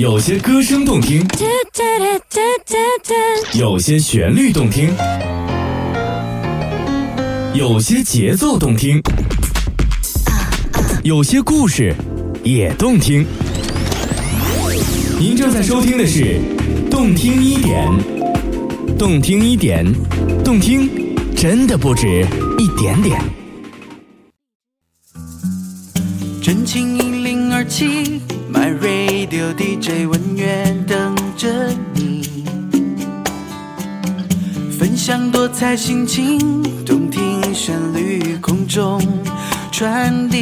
有些歌声动听，有些旋律动听，有些节奏动听，有些故事也动听。您正在收听的是《动听一点》，动听一点，动听真的不止一点点。耳机，My Radio DJ 文乐等着你，分享多彩心情，动听旋律空中传递。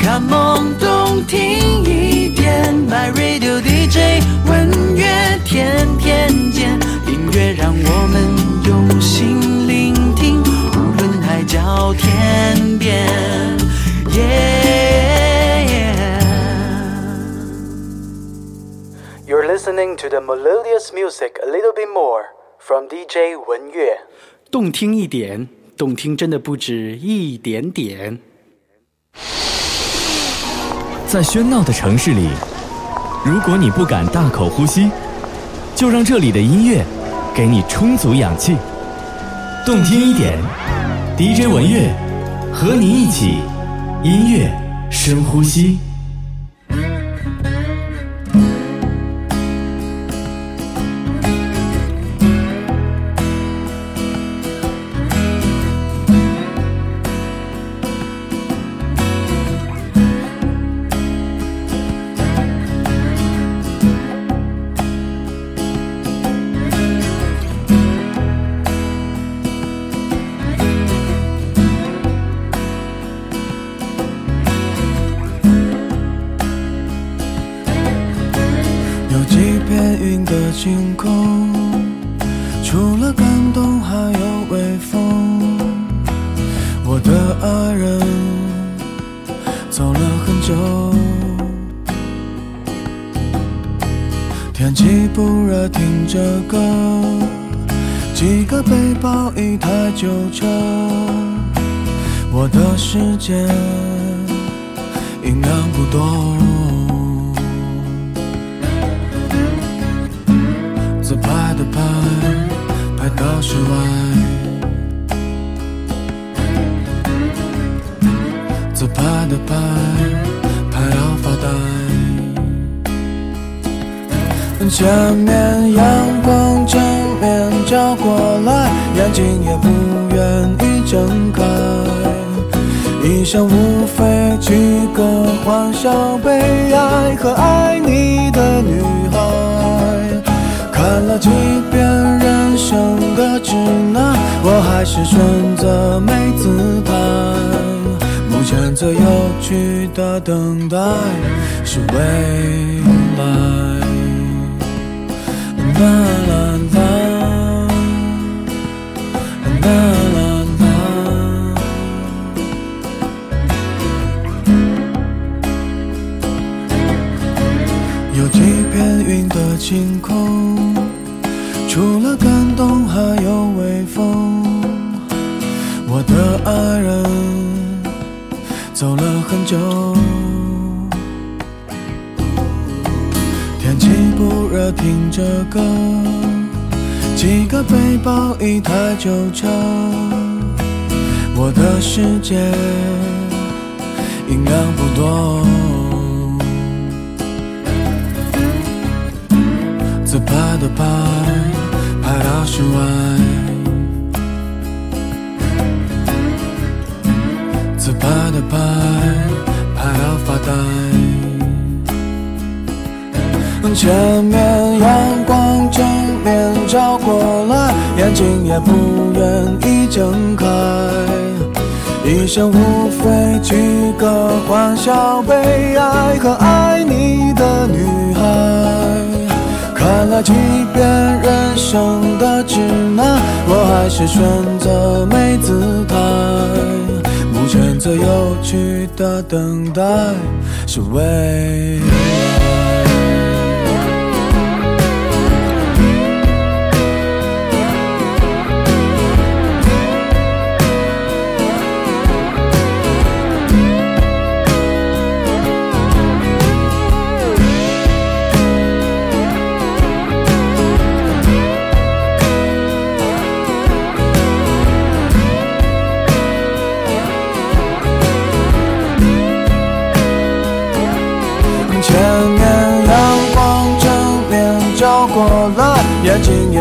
Come on，动听一点，My Radio DJ 文乐天天见，音乐让我们用心聆听，无论海角天边。Yeah. You're listening to the melodious music a little bit more from DJ 文乐。动听一点，动听真的不止一点点。在喧闹的城市里，如果你不敢大口呼吸，就让这里的音乐给你充足氧气。动听一点，DJ 文乐和你一起音乐深呼吸。我的世界音量不多。自拍的拍，拍到室外。自拍的拍，拍到发呆。前面阳光正面照过来，眼睛也不愿意睁。生无非几个欢笑、悲哀和爱你的女孩。看了几遍人生的指南，我还是选择没姿态。目前最有趣的等待是为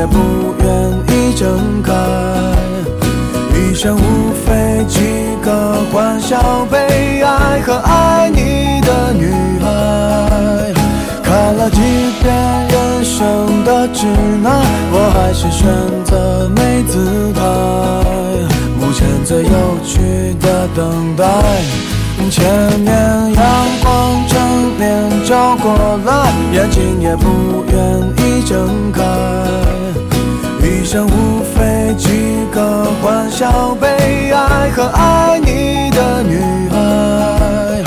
不愿意睁开。一生无非几个欢笑、悲哀和爱你的女孩。看了几遍人生的指南，我还是选择没姿态。目前最有趣的等待，前面阳光正面照过来，眼睛也不愿意睁开。人生无非几个欢笑、悲哀和爱你的女孩。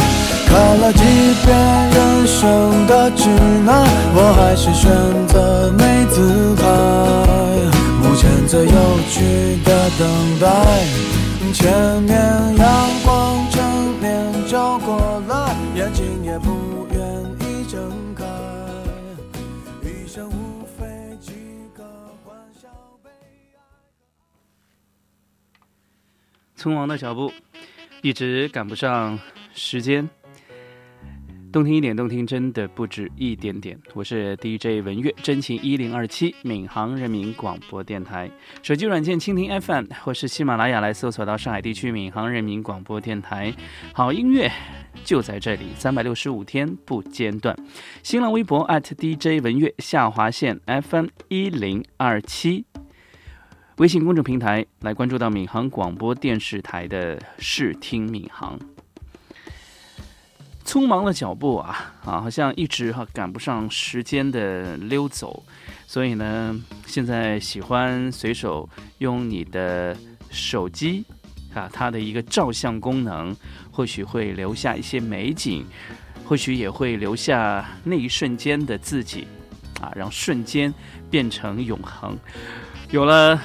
看了几遍人生的指南，我还是选择没姿态。目前最有趣的等待，前面匆忙的脚步，一直赶不上时间。动听一点，动听真的不止一点点。我是 DJ 文月，真情一零二七，闵行人民广播电台。手机软件蜻蜓 FM 或是喜马拉雅来搜索到上海地区闵行人民广播电台。好音乐就在这里，三百六十五天不间断。新浪微博 @DJ 文月下划线 FM 一零二七。微信公众平台来关注到闵行广播电视台的视听闵行。匆忙的脚步啊啊，好像一直哈赶不上时间的溜走，所以呢，现在喜欢随手用你的手机啊，它的一个照相功能，或许会留下一些美景，或许也会留下那一瞬间的自己啊，让瞬间变成永恒。有了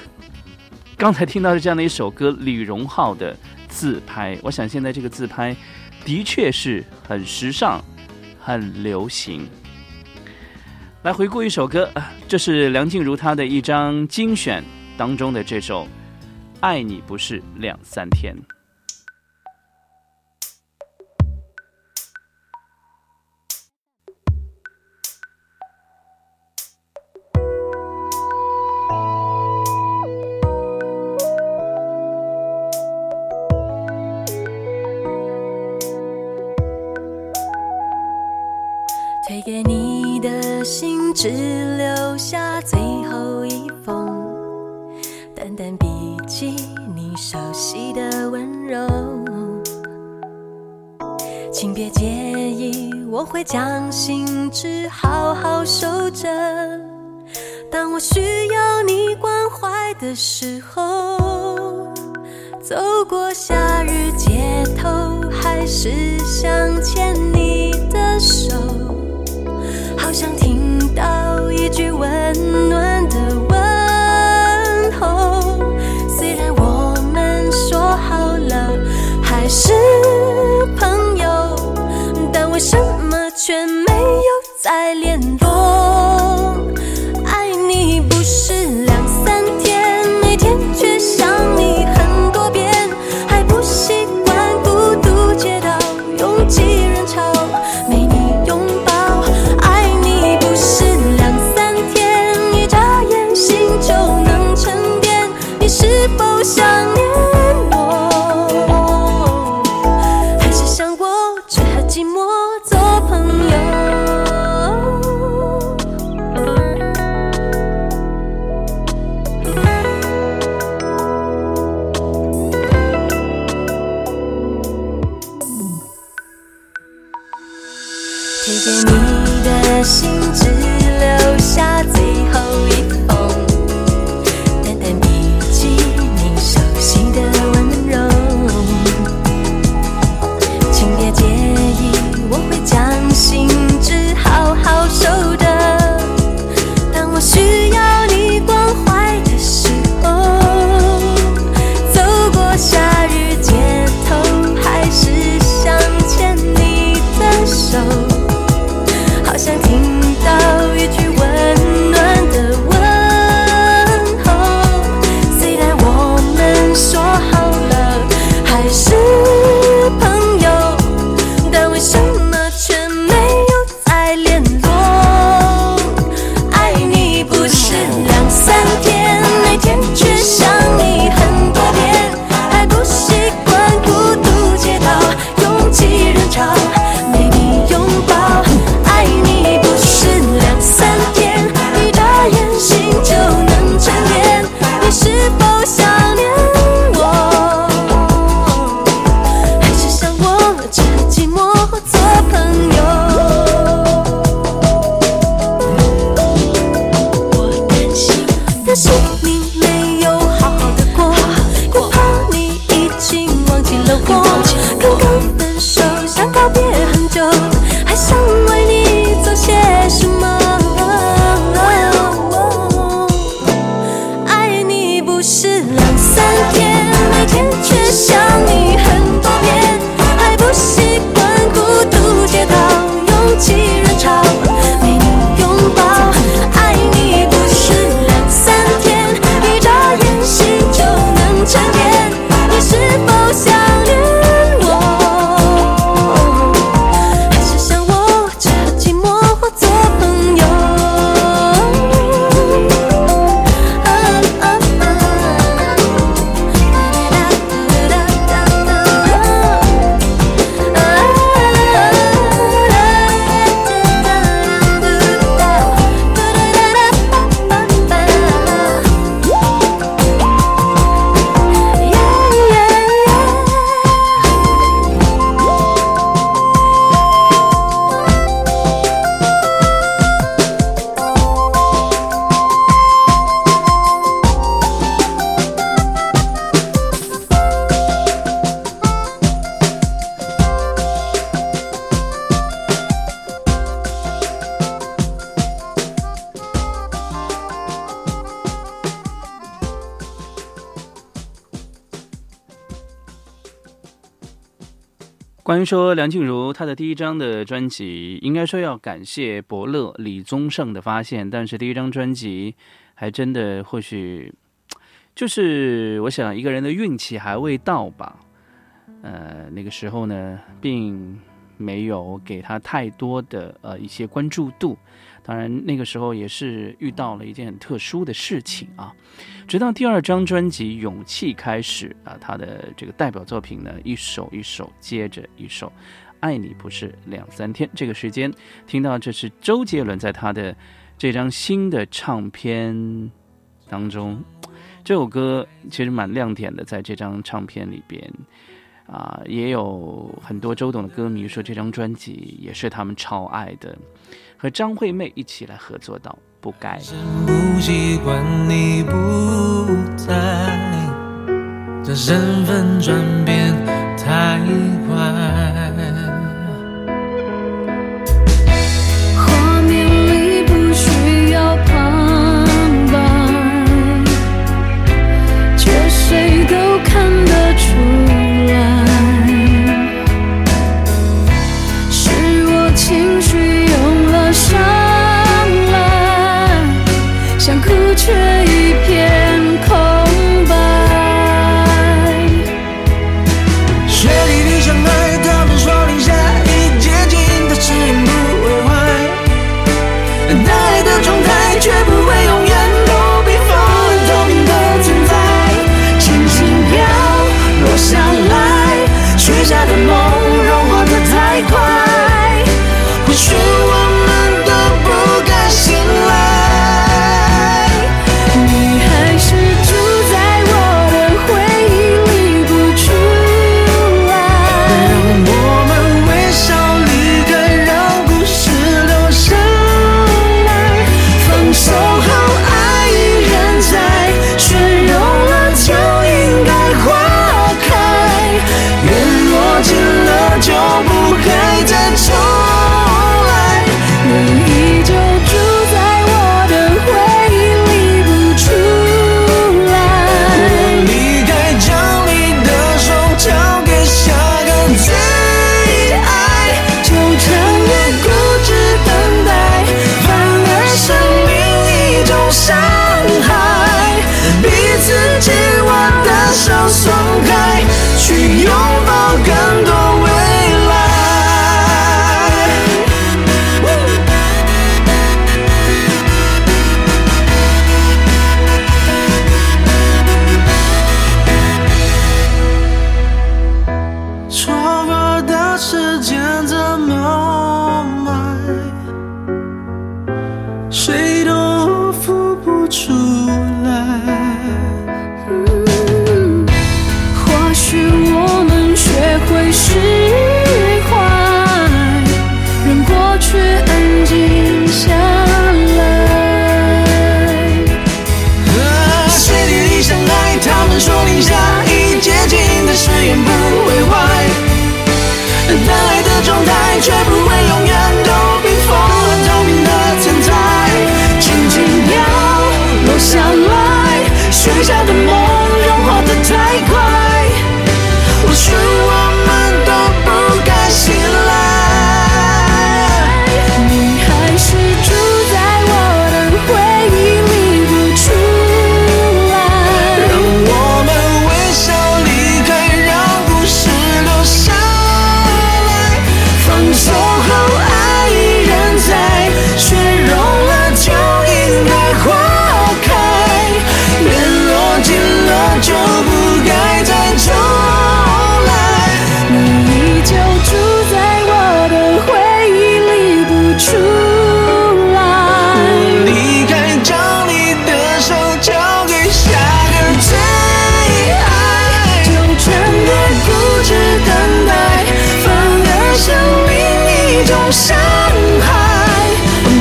刚才听到的这样的一首歌，李荣浩的自拍，我想现在这个自拍。的确是很时尚、很流行。来回顾一首歌，这是梁静茹她的一张精选当中的这首《爱你不是两三天》。你熟悉的温柔。请别介意，我会将信纸好好收着。当我需要你关怀的时候，走过夏日街头，还是想牵你的手。好想听到一句温暖是说梁静茹她的第一张的专辑，应该说要感谢伯乐李宗盛的发现，但是第一张专辑还真的或许就是我想一个人的运气还未到吧。呃，那个时候呢，并没有给他太多的呃一些关注度。当然，那个时候也是遇到了一件很特殊的事情啊。直到第二张专辑《勇气》开始啊，他的这个代表作品呢，一首一首接着一首，《爱你不是两三天》。这个时间听到这是周杰伦在他的这张新的唱片当中，这首歌其实蛮亮点的，在这张唱片里边啊，也有很多周董的歌迷说这张专辑也是他们超爱的。和张惠妹一起来合作到不该不习惯你不在，这身份转变太快。画面里不需要旁白，却谁都看得出伤害。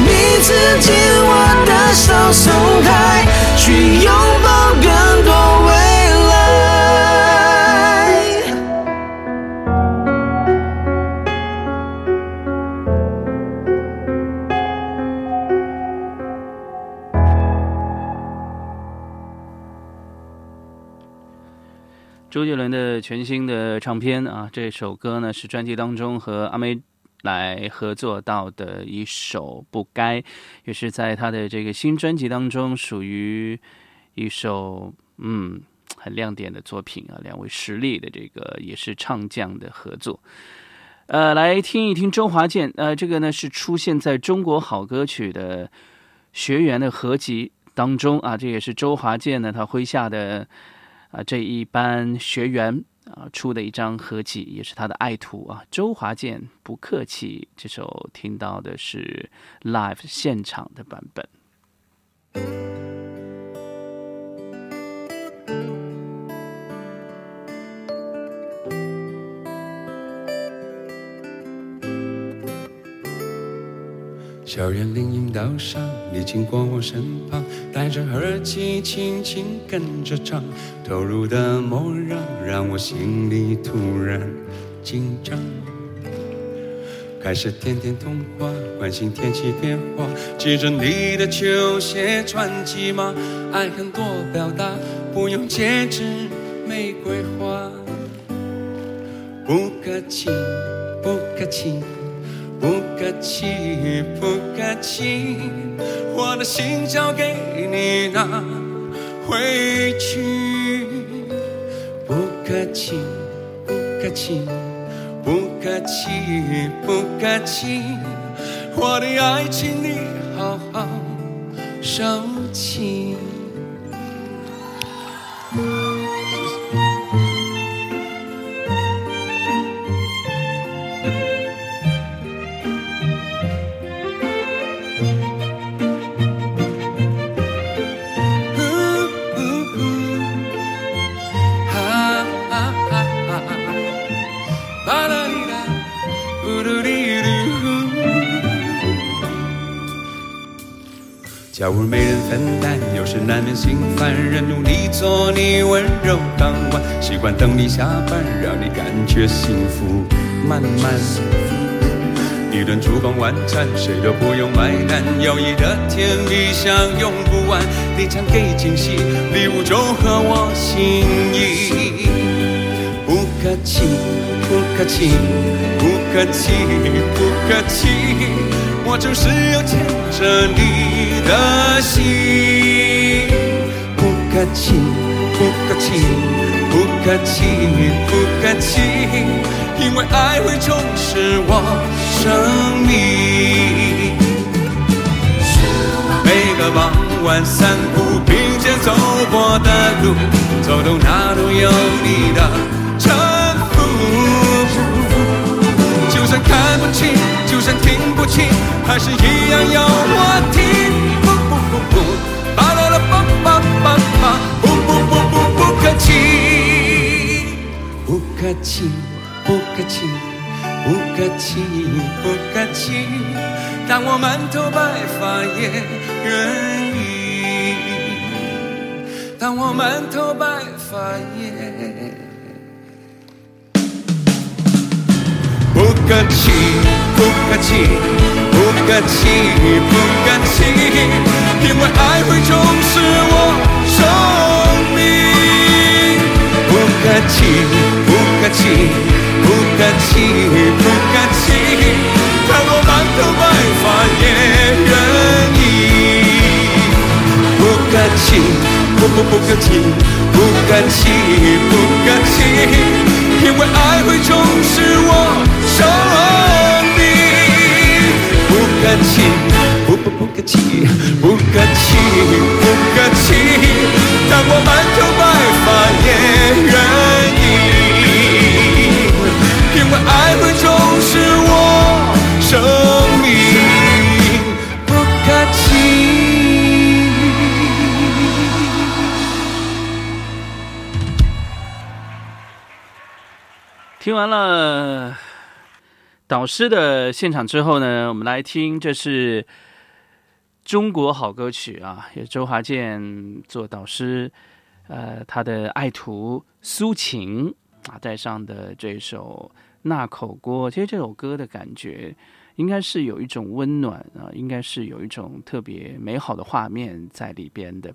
彼此紧握的手松开，去拥抱更多未来。周杰伦的全新的唱片啊，这首歌呢是专辑当中和阿妹来合作到的一首《不该》，也是在他的这个新专辑当中属于一首嗯很亮点的作品啊。两位实力的这个也是唱将的合作，呃，来听一听周华健，呃，这个呢是出现在中国好歌曲的学员的合集当中啊，这也是周华健呢他麾下的。啊，这一班学员啊出的一张合集，也是他的爱徒啊。周华健不客气，这首听到的是 live 现场的版本。校园林荫道上，你经过我身旁，戴着耳机轻轻跟着唱，投入的模样让我心里突然紧张。开始天天通话，关心天气变化，系着你的球鞋穿几码，爱很多表达，不用戒指玫瑰花，不客气，不客气。不客气，不客气，我的心交给你拿回去。不客气，不客气，不客气，不客气，我的爱，情你好好收起。分担，有时难免心烦人。努力做你温柔港湾，习惯等你下班，让你感觉幸福满满。一顿烛光晚餐，谁都不用买单，友谊的甜蜜享用不完。你常给惊喜，礼物就合我心意。不客气，不客气，不客气，不客气。我就是要牵着你的心，不客气，不客气，不客气，不客气，因为爱会充实我生命。每个傍晚散步，并肩走过的路，走到哪都有你的搀扶，就就算看不清，就算听不清。还是一样要我听，不不不不，巴啦啦吧吧吧吧，不不不不不客气，不客气，不客气，不客气，不客气，当我满头白发也愿意，当我满头白发也不客气，不客气。不客气，不客气，因为爱会充实我生命。不客气，不客气，不客气，不客气，看我满头白发也愿意。不客气，不不不客气，不客气，不客气，因为爱会充实我生命。不客气，不不不客气，不客气，不客气，当我满头白发也愿意，因为爱会充实我生听完了。导师的现场之后呢，我们来听，这是中国好歌曲啊，有周华健做导师，呃，他的爱徒苏秦啊带上的这首《那口锅》，其实这首歌的感觉应该是有一种温暖啊，应该是有一种特别美好的画面在里边的。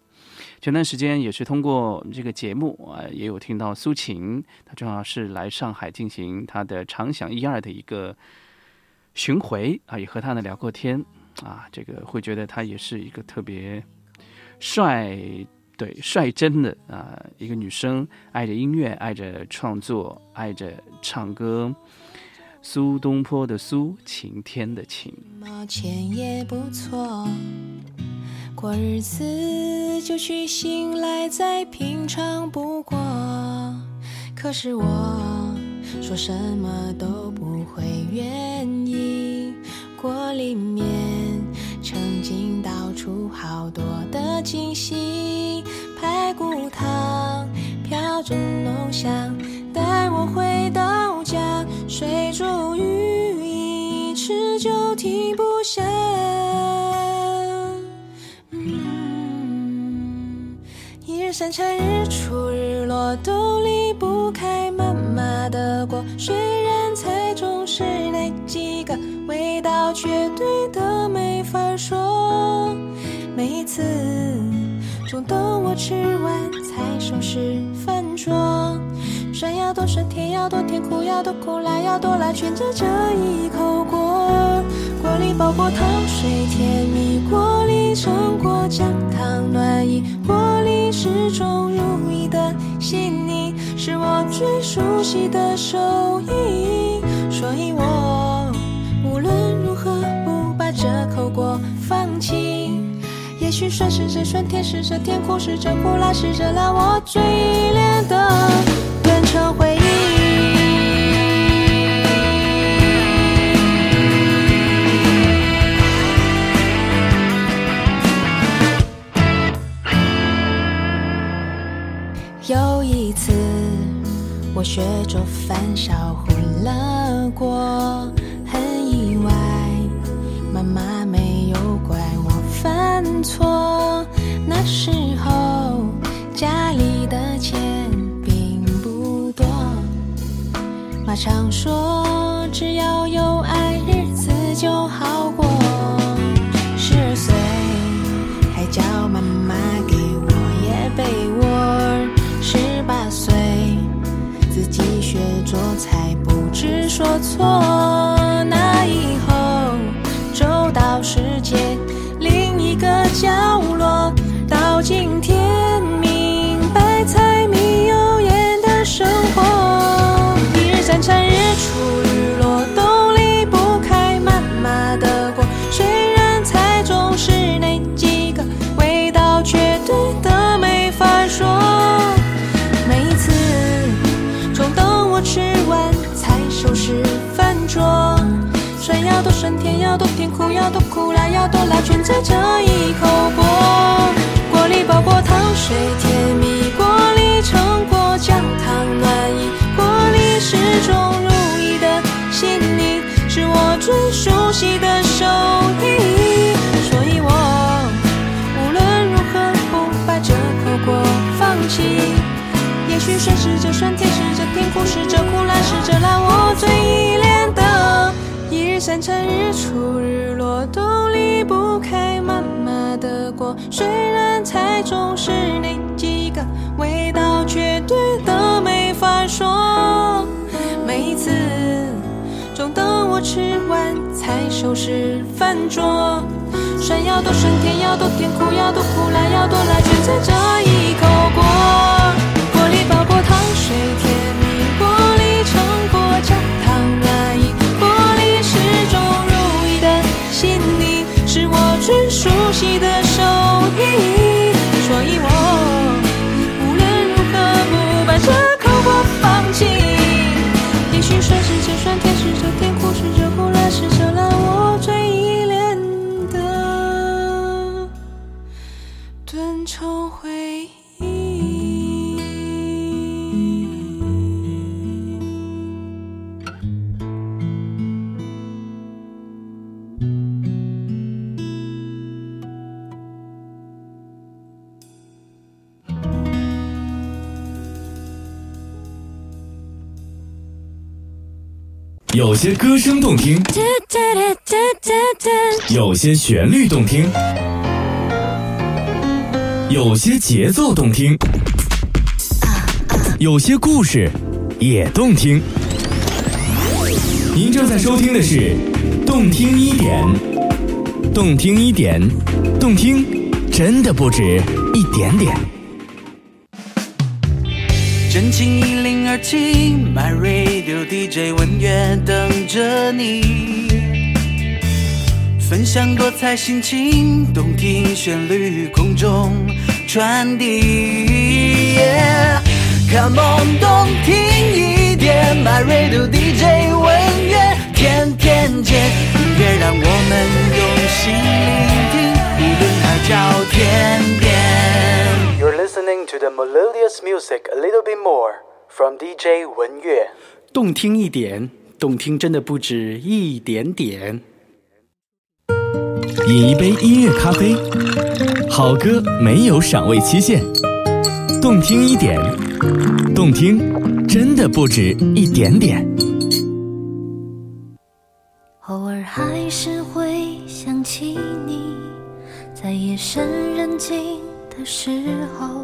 前段时间也是通过这个节目啊，也有听到苏晴，她正好是来上海进行她的长享一二的一个巡回啊，也和她呢聊过天啊，这个会觉得她也是一个特别帅。对，率真的啊，一个女生爱着音乐，爱着创作，爱着唱歌。苏东坡的苏，晴天的晴。毛钱也不错，过日子就去醒来再平常不过。可是我说什么都不会愿意，锅里面曾经倒出好多的惊喜。排骨汤飘着浓香，水煮鱼一吃就停不下。一日三餐日出日落都离不开妈妈的锅，虽然菜总是那几个，味道绝对的没法说。每一次。总等我吃完才收拾饭桌，酸要多酸，甜要多甜，苦要多苦，辣要多辣，全在这一口锅。锅里煲过糖水甜蜜，锅里盛过姜汤暖意，锅里始终如一的细腻，是我最熟悉的手艺。所以我无论如何不把这口锅放弃。也许酸是这酸，甜是这甜，苦是这苦，辣是这辣，我最依恋的的回忆。有一次，我学做饭烧糊了锅，很意外，妈妈没有怪我。犯错，常说，要多甜，苦要多苦，辣要多辣，全在这一口锅。锅里包过糖水甜蜜，锅里盛过姜糖暖意，锅里始终如一的细腻，是我最熟悉的手艺。所以我无论如何不把这口锅放弃。也许酸是这酸，甜是这甜，苦是这苦，辣是这辣，我最依恋的。一日三餐，日出日落都离不开妈妈的锅。虽然菜中是那几个，味道绝对的没法说。每一次总等我吃完才收拾饭桌。酸要多酸，甜要多甜，苦要多苦，辣要多辣，全在这一口记得有些歌声动听，有些旋律动听，有些节奏动听，有些故事也动听。您正在收听的是《动听一点》，动听一点，动听真的不止一点点。真情一零二七，My Radio DJ 文乐等着你，分享多彩心情，动听旋律空中传递。Come on，动听一点，My Radio DJ 文乐天天见，音乐让我们用心 the melodious music a little bit more from DJ 文乐。动听一点，动听真的不止一点点。饮一杯音乐咖啡，好歌没有赏味期限，动听一点，动听真的不止一点点。偶尔还是会想起你，在夜深人静的时候，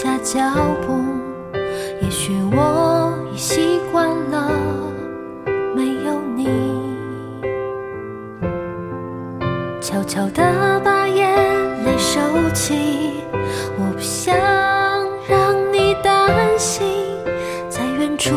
下脚步。也许我已习惯了没有你，悄悄地把眼泪收起。我不想让你担心，在远处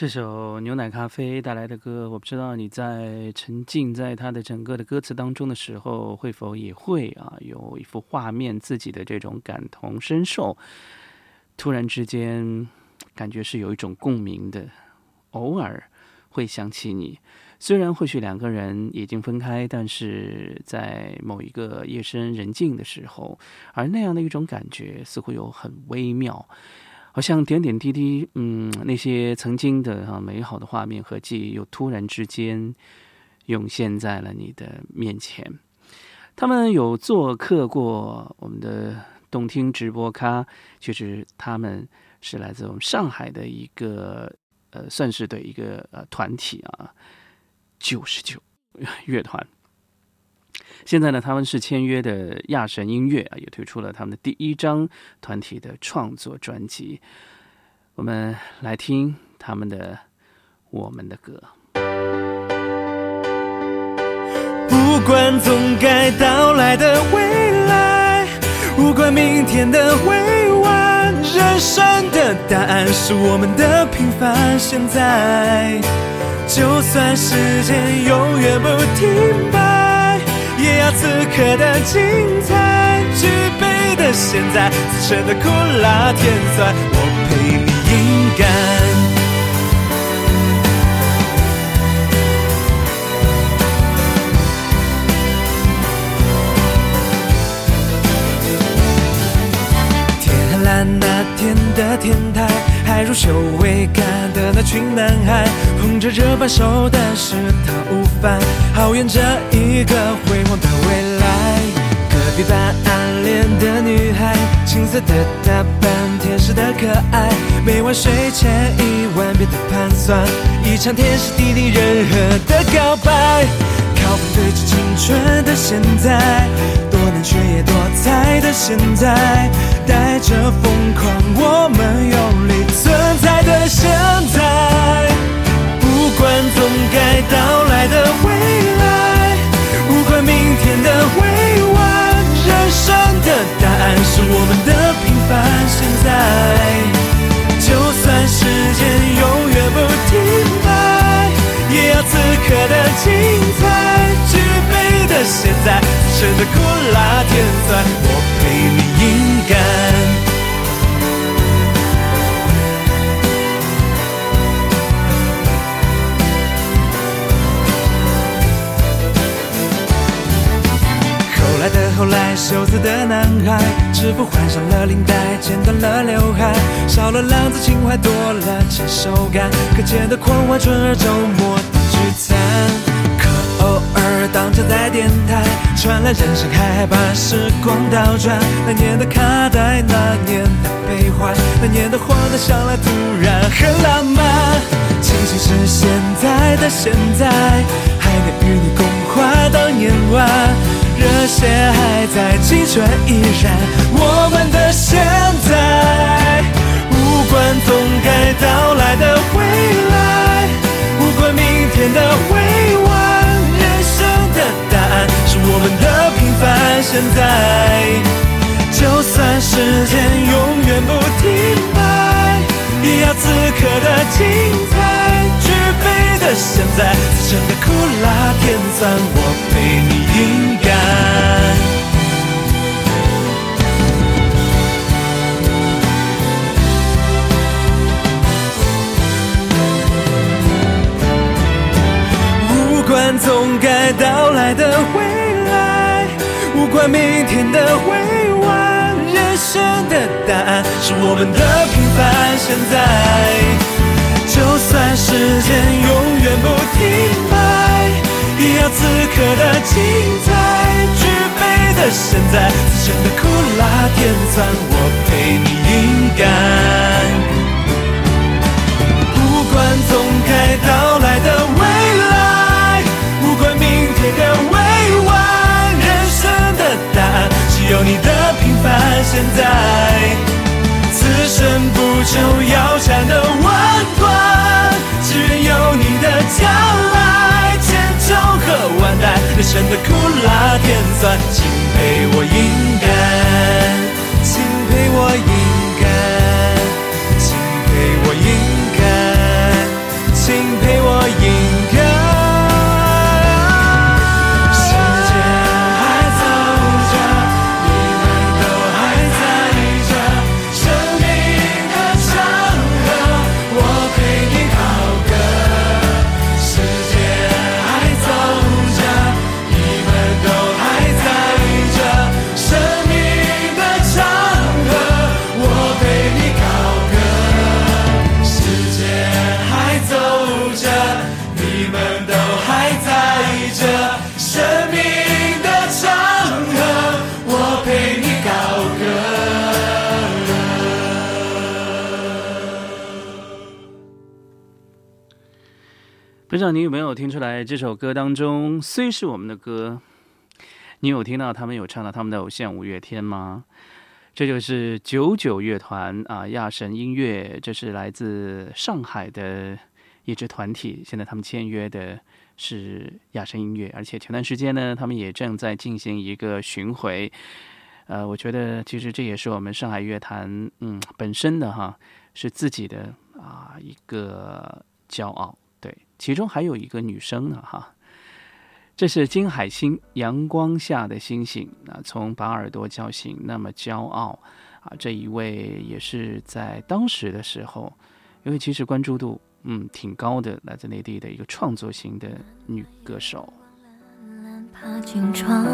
这首牛奶咖啡带来的歌，我不知道你在沉浸在它的整个的歌词当中的时候，会否也会啊有一幅画面，自己的这种感同身受，突然之间感觉是有一种共鸣的，偶尔会想起你。虽然或许两个人已经分开，但是在某一个夜深人静的时候，而那样的一种感觉似乎有很微妙。好像点点滴滴，嗯，那些曾经的啊美好的画面和记忆，又突然之间涌现在了你的面前。他们有做客过我们的动听直播咖，确实他们是来自我们上海的一个呃，算是的一个呃团体啊，九十九乐团。现在呢，他们是签约的亚神音乐啊，也推出了他们的第一张团体的创作专辑。我们来听他们的《我们的歌》。不管总该到来的未来，无关明天的未完，人生的答案是我们的平凡现在。就算时间永远不停此刻的精彩，举杯的现在，此生的苦辣甜酸，我陪你饮干。天蓝那天的天台，还如羞未干的那群男孩，捧着这半熟的石头午饭，好远这一个辉煌的未来。隔壁班暗恋的女孩，青涩的打扮，天使的可爱，每晚睡前一万遍的盘算，一场天时地利人和的告白。靠风对着青春的现在，多难却也多彩的现在，带着疯狂，我们用力存在的现在。不管总该到来的未来，无关明天的未完，人生的答案是我们的平凡现在。就算时间永远不停摆，也要此刻的精彩。的现在，此生的苦辣甜酸，我陪你饮干。后来的后来，羞涩的男孩，制服换上了领带，剪短了刘海，少了浪子情怀，多了成熟感，可见的狂欢，春儿周末的聚餐，可偶尔当着在电台传来人生海海，把时光倒转，那年的卡带，那年的悲欢，那年的荒诞，想来突然很浪漫，庆幸是现在的现在，还能与你共话当年晚。热血还在，青春依然，我们的现在，无关总该到来的未来，无关明天的未完，答案是我们的平凡现在。就算时间永远不停摆，也要此刻的精彩。举杯的现在，此生的苦辣甜酸，我陪你饮干。到来的未来，无关明天的未完，人生的答案是我们的平凡现在。就算时间永远不停摆，也要此刻的精彩。举杯的现在，此生的苦辣甜酸，我陪你饮干。不管总该到来的未，的未完人生的答案，只有你的平凡现在。此生不求腰缠的万贯，只愿有你的将来。千秋和万代，人生的苦辣甜酸，请陪我一。你有没有听出来，这首歌当中虽是我们的歌，你有听到他们有唱到他们的偶像五月天吗？这就是九九乐团啊，亚神音乐，这是来自上海的一支团体。现在他们签约的是亚神音乐，而且前段时间呢，他们也正在进行一个巡回。呃，我觉得其实这也是我们上海乐坛，嗯，本身的哈是自己的啊一个骄傲。其中还有一个女生呢，哈。这是金海心，《阳光下的星星》啊，从把耳朵叫醒，那么骄傲啊！这一位也是在当时的时候，因为其实关注度嗯挺高的，来自内地的一个创作型的女歌手。爬进窗，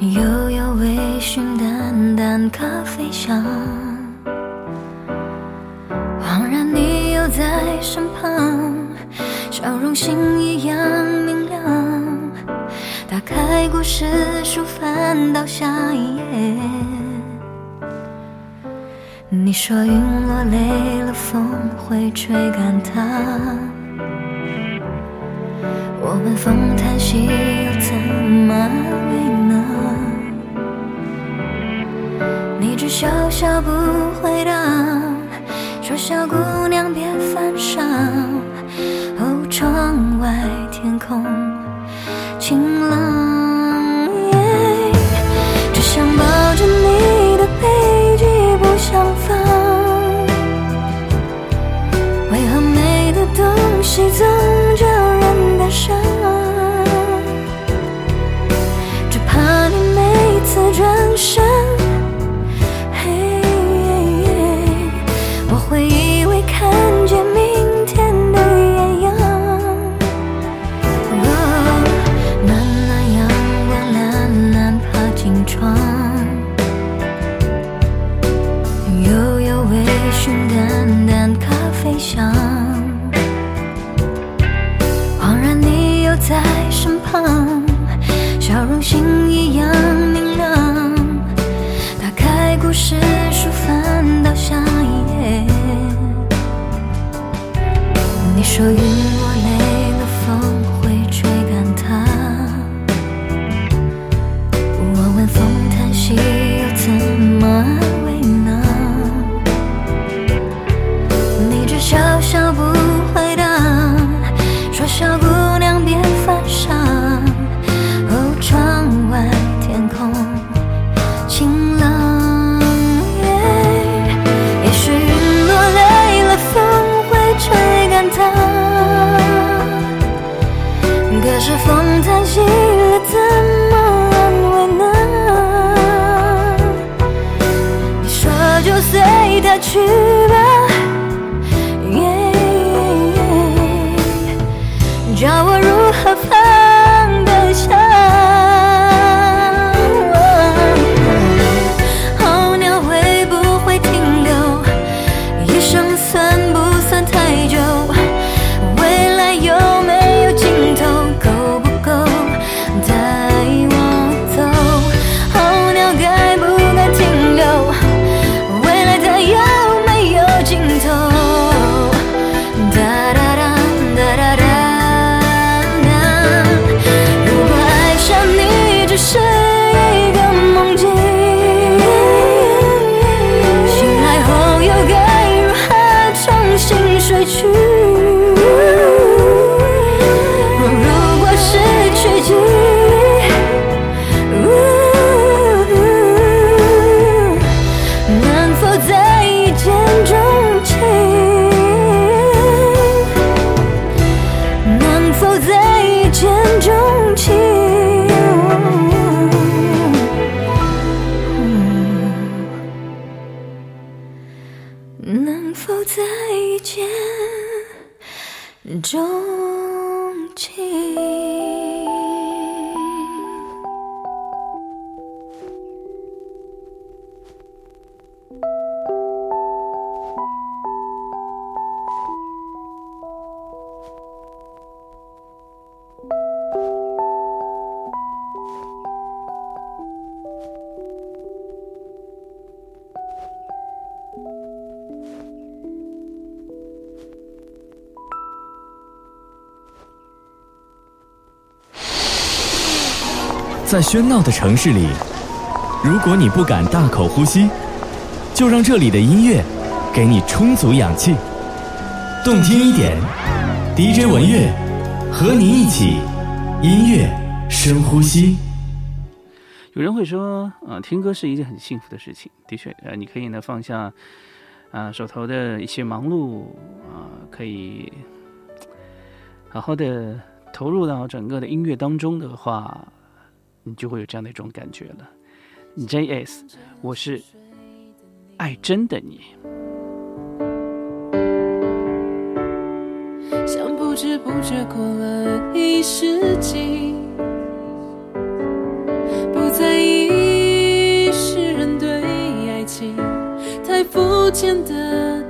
悠悠微醺，淡淡咖啡香，在身旁，笑容星一样明亮。打开故事书，翻到下一页。你说云落累了，风会吹干它。我们风叹息，又怎么安慰呢？你只笑笑不回答，说小姑娘别犯傻。哦，窗外天空喧闹的城市里，如果你不敢大口呼吸，就让这里的音乐给你充足氧气。动听一点，DJ 文乐和你一起音乐深呼吸。有人会说，啊、听歌是一件很幸福的事情。的确，呃，你可以呢放下啊、手头的一些忙碌啊、可以好好的投入到整个的音乐当中的话，你就会有这样的一种感觉了。J.S，我是爱真的你。像不知不觉过了一世纪，不在意世人对爱情太肤浅的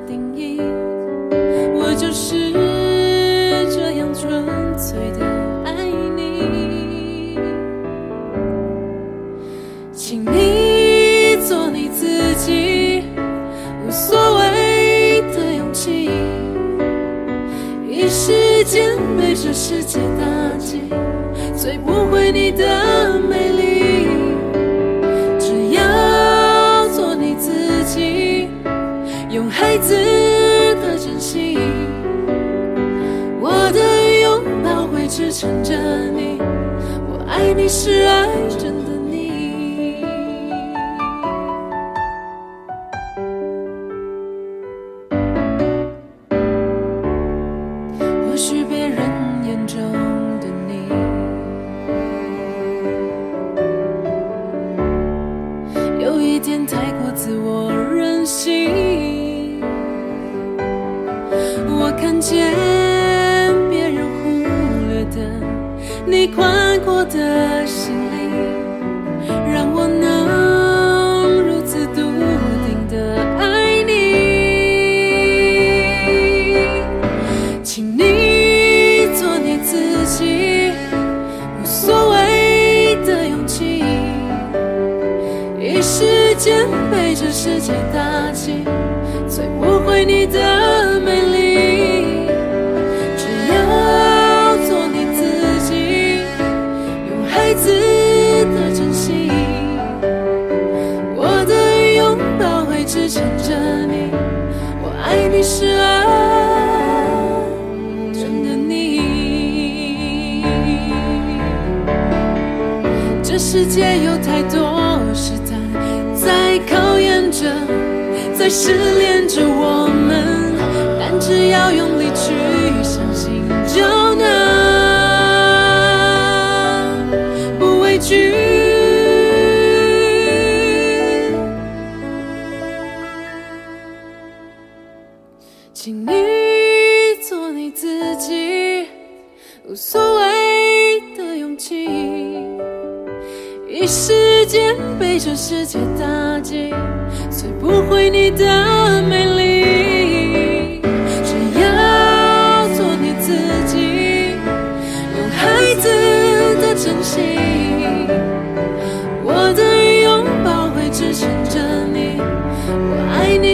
的美丽。只要做你自己，用孩子的真心，我的拥抱会支撑着你。我爱你是爱真的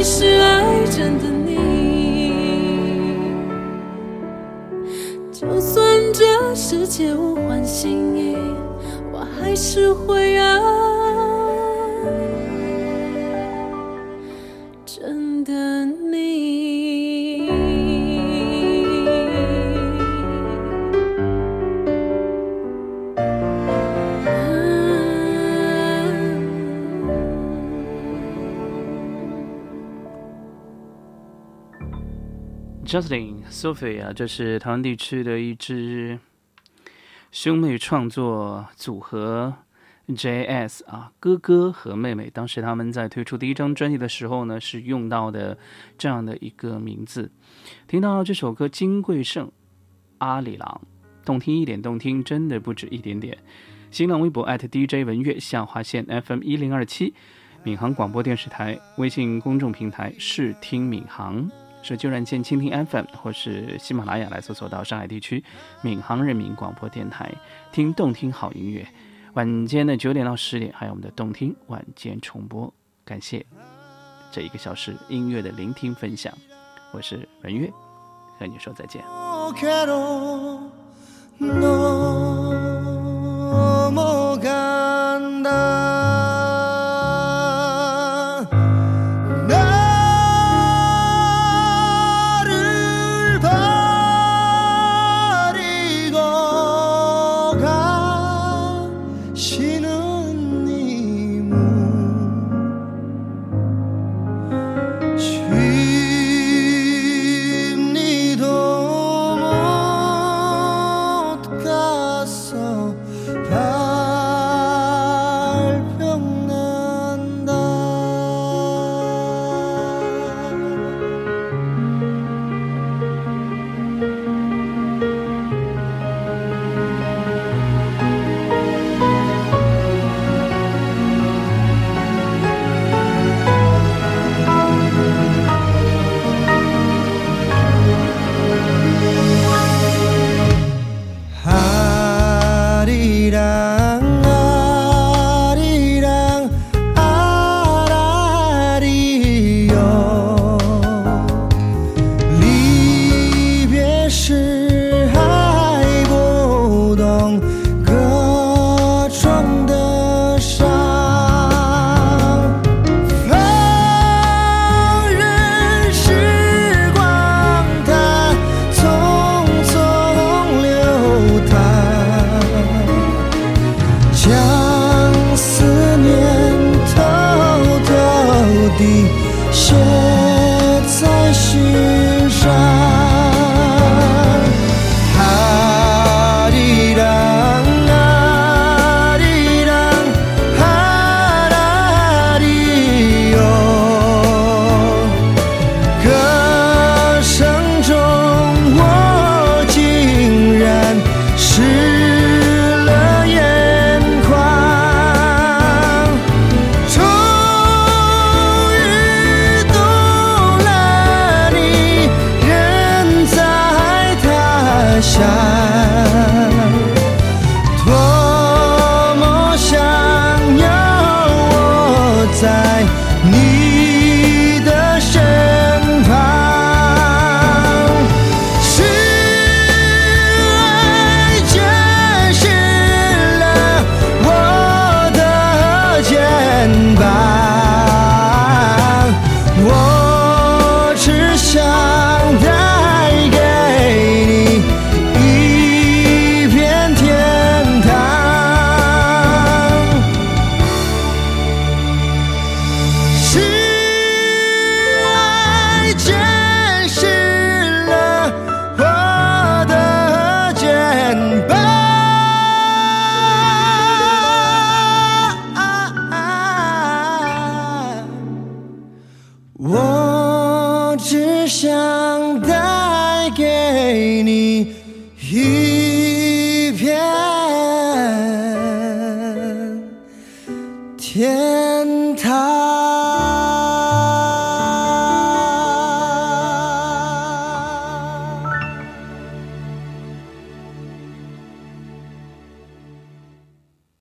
是爱着的你。就算这世界无换心意，我还是会爱 Justin Sophia，这是台湾地区的一支兄妹创作组合 JS 啊，哥哥和妹妹。当时他们在推出第一张专辑的时候呢，是用到的这样的一个名字。听到这首歌《金贵盛阿里郎》，动听一点，动听真的不止一点点。新浪微博 @DJ 文月下划线 FM 一零二七，闵行广播电视台微信公众平台视听闵行。手机软件倾听 fm 或是喜马拉雅来搜索到上海地区闵行人民广播电台听动听好音乐晚间的九点到十点还有我们的动听晚间重播感谢这一个小时音乐的聆听分享我是文月和你说再见